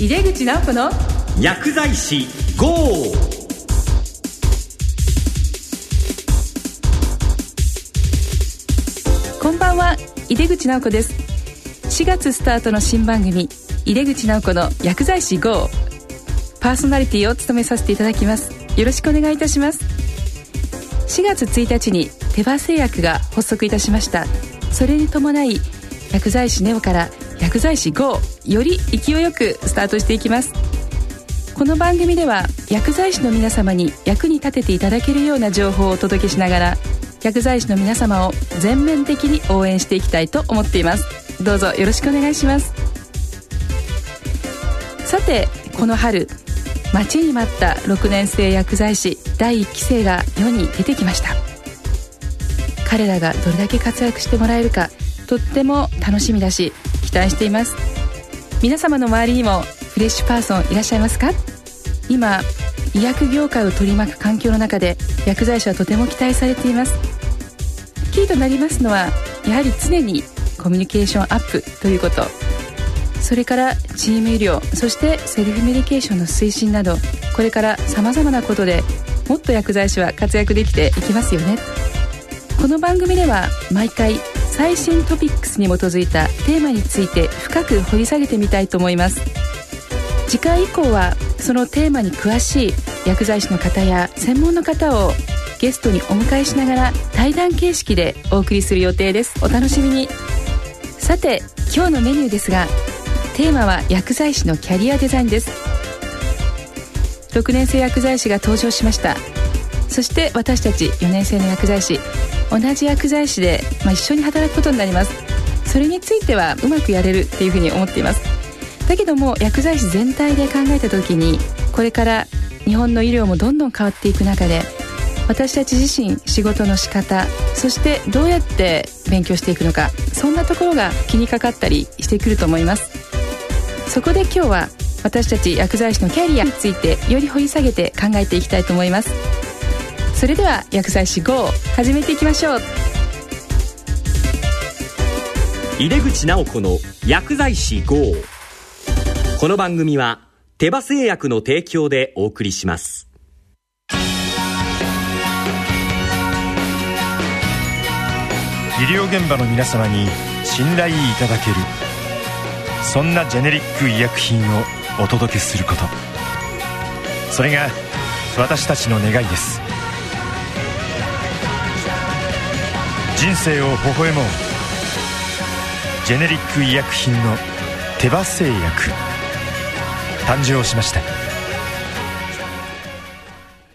井出口直子の薬剤師 GO! こんばんは井出口直子です。4月スタートの新番組井出口直子の薬剤師 GO パーソナリティを務めさせていただきます。よろしくお願いいたします。4月1日に手羽製薬が発足いたしました。それに伴い薬剤師ネオから薬剤師 GO より勢いよくスタートしていきます。この番組では薬剤師の皆様に役に立てていただけるような情報をお届けしながら薬剤師の皆様を全面的に応援していきたいと思っています。どうぞよろしくお願いします。さてこの春待ちに待った6年生薬剤師第1期生が世に出てきました。彼らがどれだけ活躍してもらえるかとっても楽しみだし期待しています。皆様の周りにもフレッシュパーソンいらっしゃいますか？今医薬業界を取り巻く環境の中で薬剤師はとても期待されています。キーとなりますのはやはり常にコミュニケーションアップということ。それからチーム医療そしてセルフメディケーションの推進などこれからさまざまなことでもっと薬剤師は活躍できていきますよね。この番組では毎回最新トピックスに基づいたテーマについて深く掘り下げてみたいと思います。次回以降はそのテーマに詳しい薬剤師の方や専門の方をゲストにお迎えしながら対談形式でお送りする予定です。お楽しみに。さて今日のメニューですがテーマは薬剤師のキャリアデザインです。6年生薬剤師が登場しました。そして私たち4年生の薬剤師同じ薬剤師で、まあ、一緒に働くことになります。それについてはうまくやれるっていうふうに思っています。だけども薬剤師全体で考えた時にこれから日本の医療もどんどん変わっていく中で私たち自身仕事の仕方そしてどうやって勉強していくのかそんなところが気にかかったりしてくると思います。そこで今日は私たち薬剤師のキャリアについてより掘り下げて考えていきたいと思います。それでは薬剤師 GO 始めていきましょう。井出口直子の薬剤師 GO この番組は手羽製薬の提供でお送りします。医療現場の皆様に信頼いただけるそんなジェネリック医薬品をお届けすること。それが私たちの願いです人生を微笑もう。ジェネリック医薬品の手羽製薬。誕生しました。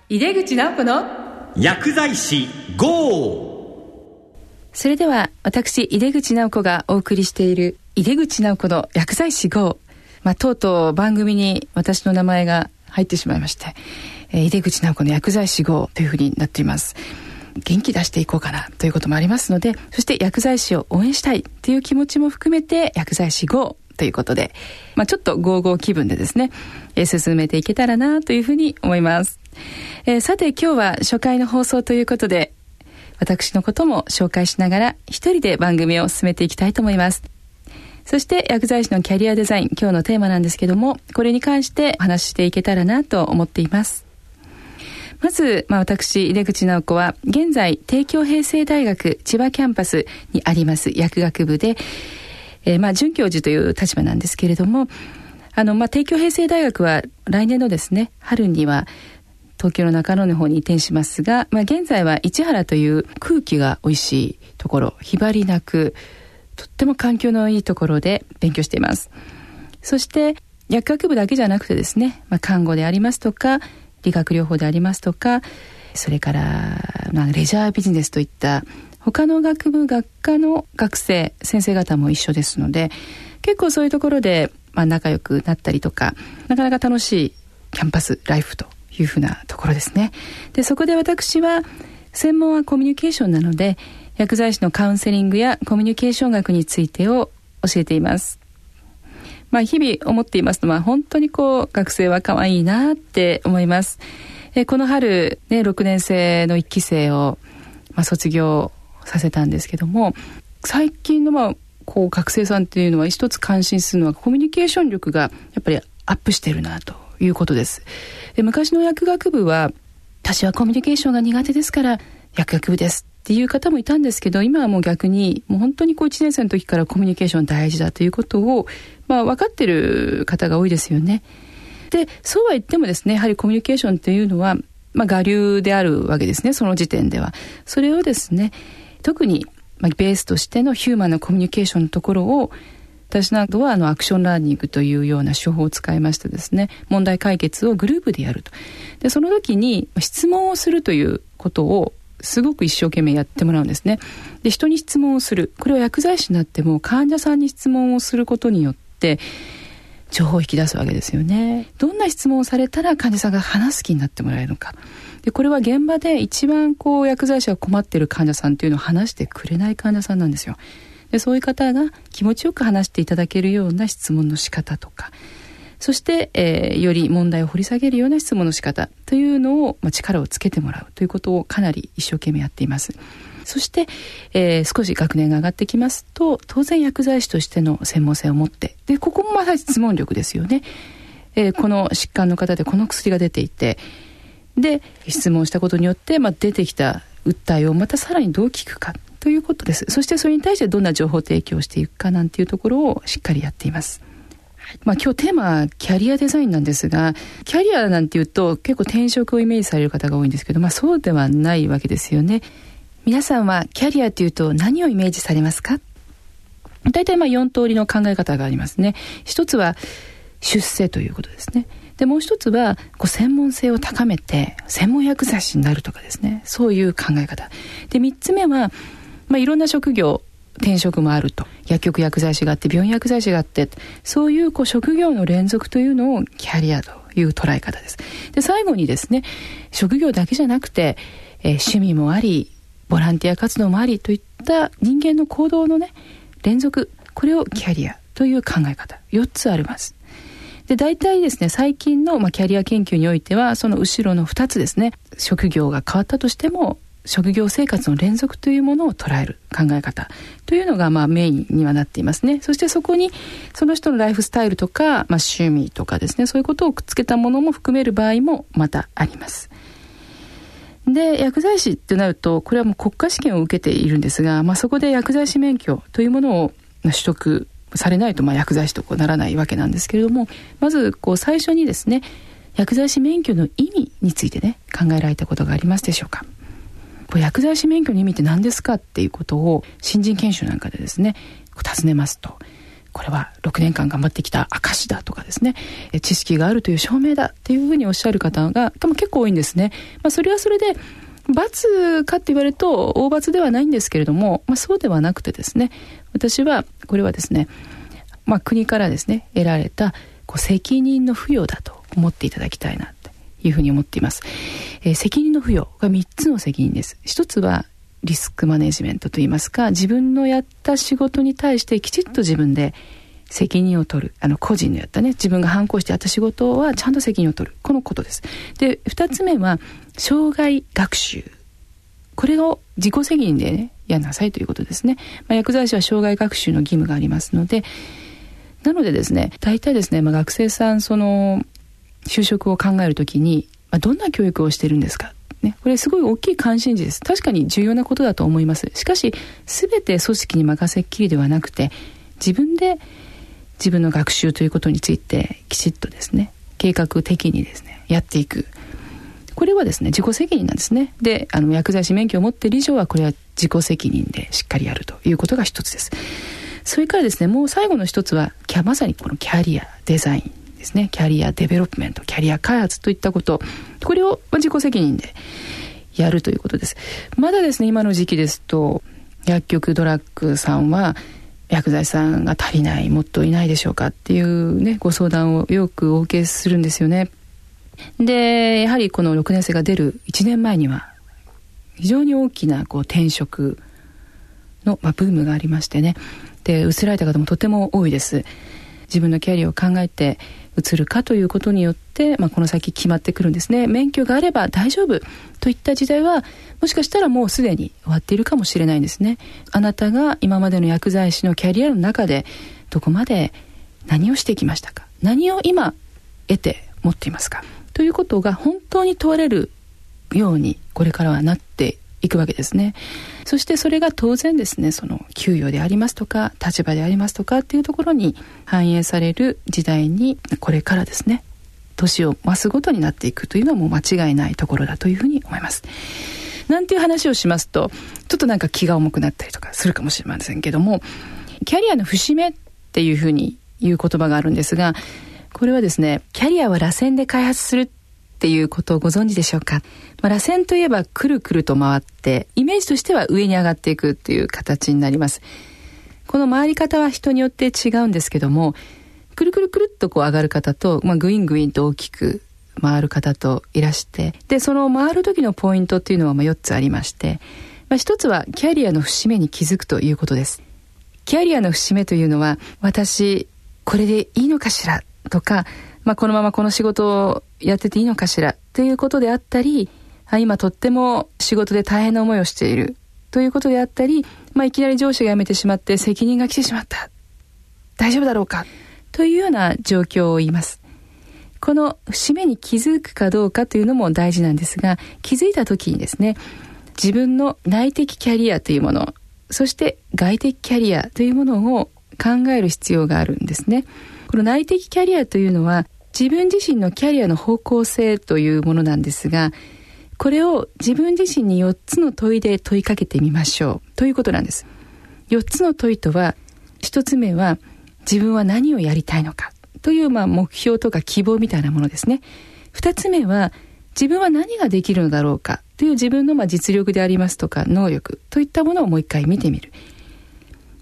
井出口直子の薬剤師 GO! それでは私井出口直子がお送りしている井出口直子の薬剤師 GO、まあ、とうとう番組に私の名前が入ってしまいまして、えー、井出口直子の薬剤師 GO というふうになっています元気出していこうかなということもありますのでそして薬剤師を応援したいという気持ちも含めて薬剤師 GO ということで、まあ、ちょっとゴーゴー気分でですね、え、進めていけたらなというふうに思います、えー、さて今日は初回の放送ということで私のことも紹介しながら一人で番組を進めていきたいと思います。そして薬剤師のキャリアデザイン今日のテーマなんですけどもこれに関してお話ししていけたらなと思っています。まず、まあ、私、出口直子は、現在、帝京平成大学千葉キャンパスにあります薬学部で、えー、まあ、准教授という立場なんですけれども、あの、まあ、帝京平成大学は来年のですね、春には、東京の中野の方に移転しますが、まあ、現在は市原という空気が美味しいところ、ひばりなく、とっても環境のいいところで勉強しています。そして、薬学部だけじゃなくてですね、まあ、看護でありますとか、理学療法でありますとかそれから、まあ、レジャービジネスといった他の学部学科の学生先生方も一緒ですので結構そういうところで、まあ、仲良くなったりとかなかなか楽しいキャンパスライフというふうなところですね。でそこで私は専門はコミュニケーションなので薬剤師のカウンセリングやコミュニケーション学についてを教えています。まあ、日々思っていますのは本当にこう学生は可愛いなって思います。えこの春、ね、6年生の1期生を、まあ、卒業させたんですけども最近のまあこう学生さんっていうのは一つ感心するのはコミュニケーション力がやっぱりアップしてるなということです。で昔の薬学部は私はコミュニケーションが苦手ですから薬学部ですっていう方もいたんですけど今はもう逆にもう本当にこう1年生の時からコミュニケーション大事だということを、まあ、分かってる方が多いですよね。でそうは言ってもですねやはりコミュニケーションというのは、まあ、我流であるわけですねその時点では。それをですね特に、まあ、ベースとしてのヒューマンのコミュニケーションのところを私などはあのアクションラーニングというような手法を使いましてですね問題解決をグループでやるとでその時に質問をするということをすごく一生懸命やってもらうんですね。で人に質問をする。これは薬剤師になっても患者さんに質問をすることによって情報を引き出すわけですよね。どんな質問をされたら患者さんが話す気になってもらえるのか。でこれは現場で一番こう薬剤師が困っている患者さんっていうのを話してくれない患者さんなんですよ。でそういう方が気持ちよく話していただけるような質問の仕方とかそして、えー、より問題を掘り下げるような質問の仕方というのを、まあ、力をつけてもらうということをかなり一生懸命やっています。そして、えー、少し学年が上がってきますと当然薬剤師としての専門性を持ってでここもまた質問力ですよね。えー、この疾患の方でこの薬が出ていてで質問したことによって、まあ、出てきた訴えをまたさらにどう聞くかということですそしてそれに対してどんな情報提供をしていくかなんていうところをしっかりやっていますまあ、今日テーマはキャリアデザインなんですがキャリアなんていうと結構転職をイメージされる方が多いんですけど、まあ、そうではないわけですよね。皆さんはキャリアというと何をイメージされますか？大体まあ4通りの考え方がありますね。一つは出世ということですね。でもう一つはこう専門性を高めて専門薬剤師になるとかですね。そういう考え方。で3つ目はまあ、いろんな職業転職もあると。薬局薬剤師があって病院薬剤師があって。そういうこう職業の連続というのをキャリアという捉え方です。で最後にですね職業だけじゃなくて、えー、趣味もありボランティア活動もありといった人間の行動のね連続これをキャリアという考え方。4つあります。で大体ですね最近の、まあ、キャリア研究においてはその後ろの2つですね職業が変わったとしても職業生活の連続というものを捉える考え方。というのがまあメインにはなっていますね。そしてそこにその人のライフスタイルとか、まあ、趣味とかですね。そういうことをくっつけたものも含める場合もまたあります。で薬剤師ってなるとこれはもう国家試験を受けているんですが、まあ、そこで薬剤師免許というものを取得されないとまあ薬剤師とこうならないわけなんですけれどもまずこう最初にですね薬剤師免許の意味についてね考えられたことがありますでしょうか。こ薬剤師免許の意味って何ですかっていうことを新人研修なんかでですね尋ねますとこれは6年間頑張ってきた証だとかですね知識があるという証明だっていうふうにおっしゃる方が多分結構多いんですね。まあ、それはそれで罰かって言われると大罰ではないんですけれども、まあ、そうではなくてですね私はこれはですね、まあ、国からですね得られたこう責任の付与だと思っていただきたいないうふうに思っています。えー、責任の付与が3つの責任です。一つはリスクマネジメントといいますか、自分のやった仕事に対してきちっと自分で責任を取る。あの、個人のやったね、自分が反抗してやった仕事はちゃんと責任を取る。このことです。で、二つ目は、障害学習。これを自己責任でね、やんなさいということですね。まあ、薬剤師は障害学習の義務がありますので、なのでですね、大体ですね、まあ、学生さん、その、就職を考えるときに、まあ、どんな教育をしてるんですか？ね、これすごい大きい関心事です。確かに重要なことだと思います。しかし、すべて組織に任せっきりではなくて、自分で自分の学習ということについてきちっとですね、計画的にですね、やっていく。これはですね、自己責任なんですね。で、あの、薬剤師免許を持っている以上は、これは自己責任でしっかりやるということが一つです。それからですね、もう最後の一つは、まさにこのキャリア、デザインですね。キャリアデベロップメントキャリア開発といったこと。これを自己責任でやるということです。まだですね今の時期ですと薬局ドラッグさんは薬剤さんが足りないもっといないでしょうかっていうねご相談をよくお受けするんですよね。でやはりこの6年生が出る1年前には非常に大きなこう転職の、まあ、ブームがありましてね。で移られた方もとても多いです。自分のキャリアを考えて移るかということによって、まあ、この先決まってくるんですね。免許があれば大丈夫。といった時代はもしかしたらもうすでに終わっているかもしれないんですね。あなたが今までの薬剤師のキャリアの中でどこまで何をしてきましたか？何を今得て持っていますか？ということが本当に問われるようにこれからはなっていくわけですね。そしてそれが当然ですねその給与でありますとか立場でありますとかっていうところに反映される時代にこれからですね年を増すごとになっていくというのはもう間違いないところだというふうに思います。なんていう話をしますとちょっとなんか気が重くなったりとかするかもしれませんけどもキャリアの節目っていうふうに言う言葉があるんですがこれはですねキャリアは螺旋で開発するっていうことをご存知でしょうか、まあ、螺旋といえばくるくると回ってイメージとしては上に上がっていくっていう形になります。この回り方は人によって違うんですけどもくるくるくるっとこう上がる方と、まあ、グイングインと大きく回る方といらしてでその回る時のポイントっていうのはまあ4つありまして、まあ、1つはキャリアの節目に気づくということです。キャリアの節目というのは私これでいいのかしら？とか、まあ、このままこの仕事をやってていいのかしらということであったり今とっても仕事で大変な思いをしている。ということであったり、まあ、いきなり上司が辞めてしまって責任が来てしまった。大丈夫だろうか。というような状況を言います。この節目に気づくかどうかというのも大事なんですが気づいた時にですね自分の内的キャリアというものそして外的キャリアというものを考える必要があるんですね。この内的キャリアというのは自分自身のキャリアの方向性というものなんですがこれを自分自身に4つの問いで問いかけてみましょう。ということなんです。4つの問いとは1つ目は自分は何をやりたいのか。というまあ目標とか希望みたいなものですね。二つ目は自分は何ができるのだろうか。という自分のまあ実力でありますとか能力。といったものをもう一回見てみる。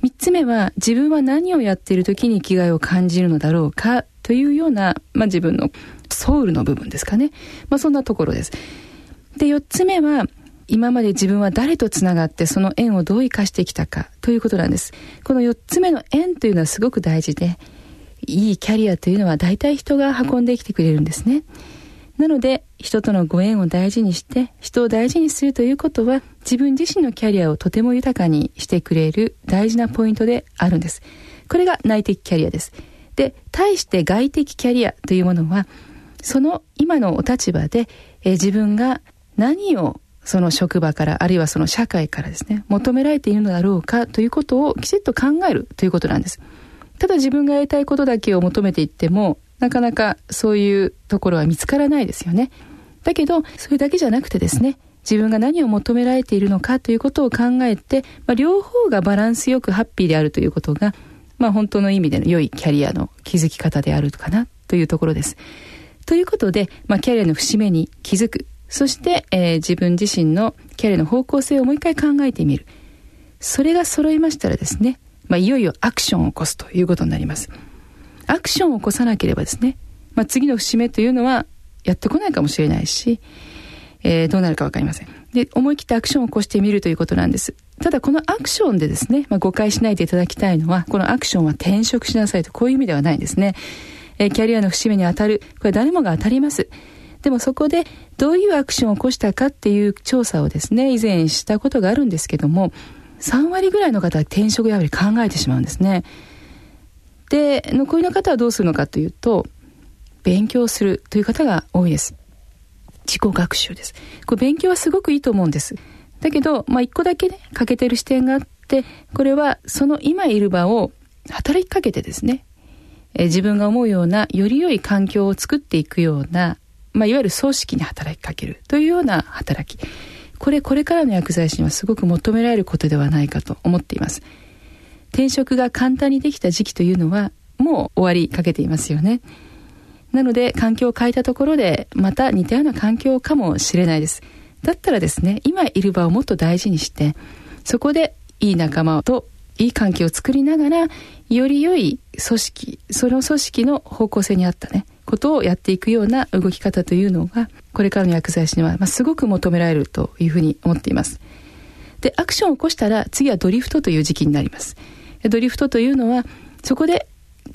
三つ目は自分は何をやっている時に生きがいを感じるのだろうか。というような、まあ、自分のソウルの部分ですかね。まあ、そんなところです。で、四つ目は今まで自分は誰とつながってその縁をどう生かしてきたかということなんです。この四つ目の縁というのはすごく大事で、いいキャリアというのは大体人が運んできてくれるんですね。なので人とのご縁を大事にして人を大事にするということは自分自身のキャリアをとても豊かにしてくれる大事なポイントであるんです。これが内的キャリアです。で、対して外的キャリアというものはその今のお立場で、え自分が何をその職場からあるいはその社会からですね求められているのだろうかということをきちっと考えるということなんです。ただ自分がやりたいことだけを求めていってもなかなかそういうところは見つからないですよねだけどそれだけじゃなくてですね自分が何を求められているのかということを考えて、まあ、両方がバランスよくハッピーであるということが、まあ、本当の意味での良いキャリアの築き方であるかなというところです。ということで、まあ、キャリアの節目に気づくそして、えー、自分自身のキャリアの方向性をもう一回考えてみるそれが揃いましたらですねまあ、いよいよアクションを起こすということになります。アクションを起こさなければですね、まあ、次の節目というのはやってこないかもしれないし、えー、どうなるかわかりません。で、思い切ってアクションを起こしてみるということなんです。ただこのアクションでですね、まあ、誤解しないでいただきたいのは、このアクションは転職しなさいとこういう意味ではないんですね。え、キャリアの節目に当たる。これ誰もが当たります。でもそこでどういうアクションを起こしたかっていう調査をですね、以前したことがあるんですけども、3割ぐらいの方は転職やはり考えてしまうんですね。で、残りの方はどうするのかというと、勉強するという方が多いです。自己学習です。これ勉強はすごくいいと思うんです。だけど、まあ、一個だけね、欠けてる視点があって、これはその今いる場を働きかけてですね、え自分が思うようなより良い環境を作っていくような、まあ、いわゆる組織に働きかけるというような働き。これこれからの薬剤師にはすごく求められることではないかと思っています転職が簡単にできた時期というのはもう終わりかけていますよねなので環境を変えたところでまた似たような環境かもしれないです。だったらですね今いる場をもっと大事にしてそこでいい仲間といい関係を作りながらより良い組織その組織の方向性に合ったねことをやっていくような動き方というのがこれからの薬剤師には、まあ、すごく求められるというふうに思っています。でアクションを起こしたら次はドリフトという時期になります。ドリフトというのはそこで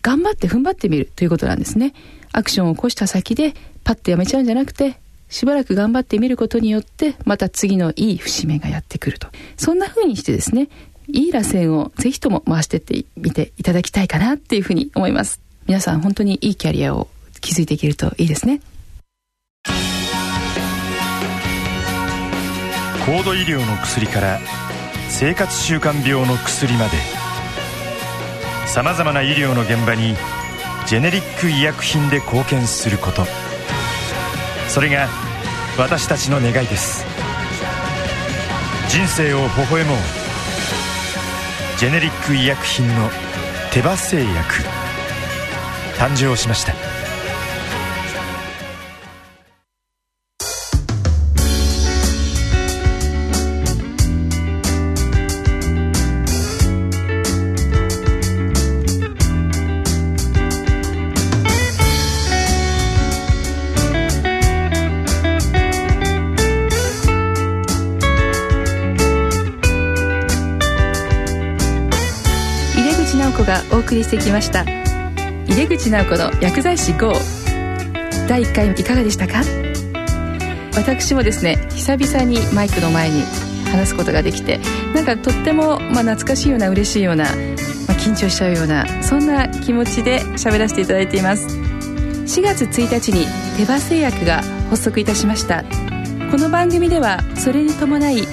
頑張って踏ん張ってみるということなんですね。アクションを起こした先でパッとやめちゃうんじゃなくてしばらく頑張ってみることによってまた次のいい節目がやってくると。そんな風にしてですねいい螺旋をぜひとも回してってみていただきたいかなっていうふうに思います。皆さん本当にいいキャリアを気づいていけるといいですね。高度医療の薬から生活習慣病の薬まで。さまざまな医療の現場にジェネリック医薬品で貢献すること。それが私たちの願いです。人生を微笑もう。ジェネリック医薬品の手羽製薬。誕生しました。送りしてきました。井出口直子の薬剤師 GO 第1回いかがでしたか？私もですね久々にマイクの前に話すことができてなんかとっても、まあ、懐かしいような嬉しいような、まあ、緊張しちゃうようなそんな気持ちで喋らせていただいています。4月1日に手羽製薬が発足いたしました。この番組ではそれに伴い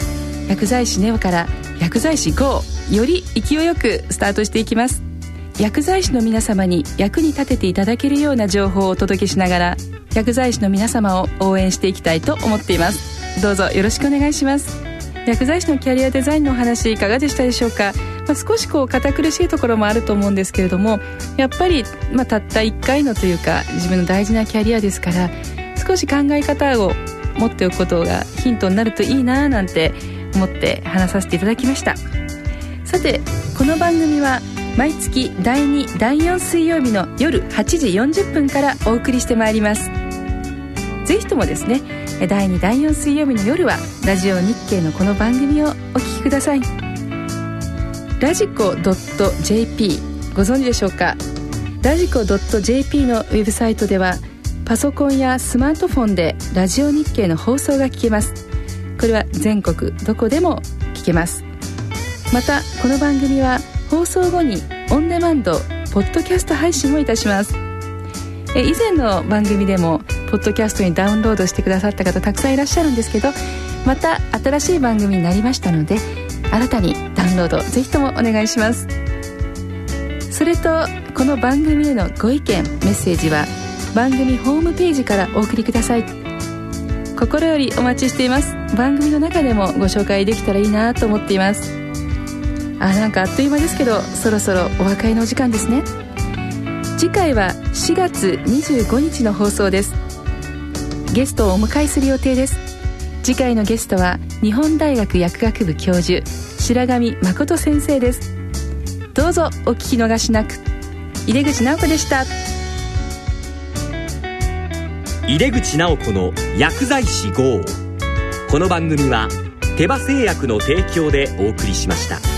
薬剤師ネオから薬剤師 GO より勢いよくスタートしていきます。薬剤師の皆様に役に立てていただけるような情報をお届けしながら薬剤師の皆様を応援していきたいと思っています。どうぞよろしくお願いします。薬剤師のキャリアデザインのお話いかがでしたでしょうか、まあ、少しこう堅苦しいところもあると思うんですけれどもやっぱり、まあ、たった1回のというか自分の大事なキャリアですから少し考え方を持っておくことがヒントになるといいななんて思って話させていただきました。さてこの番組は毎月第2第4水曜日の夜8時40分からお送りしてまいります。ぜひともですね第2第4水曜日の夜はラジオ日経のこの番組をお聞きください。ラジコ .jp ご存知でしょうか？ラジコ .jp のウェブサイトではパソコンやスマートフォンでラジオ日経の放送が聞けます。これは全国どこでも聞けます。またこの番組は放送後にオンデマンドポッドキャスト配信もいたします。え以前の番組でもポッドキャストにダウンロードしてくださった方たくさんいらっしゃるんですけどまた新しい番組になりましたので新たにダウンロードぜひともお願いします。それとこの番組へのご意見メッセージは番組ホームページからお送りください。心よりお待ちしています。番組の中でもご紹介できたらいいなと思っています。あなんかあっという間ですけどそろそろお別れのお時間ですね。次回は4月25日の放送です。ゲストをお迎えする予定です。次回のゲストは日本大学薬学部教授白上誠先生です。どうぞお聞き逃しなく。井出口直子でした。井出口直子の薬剤師号。この番組は手羽製薬の提供でお送りしました。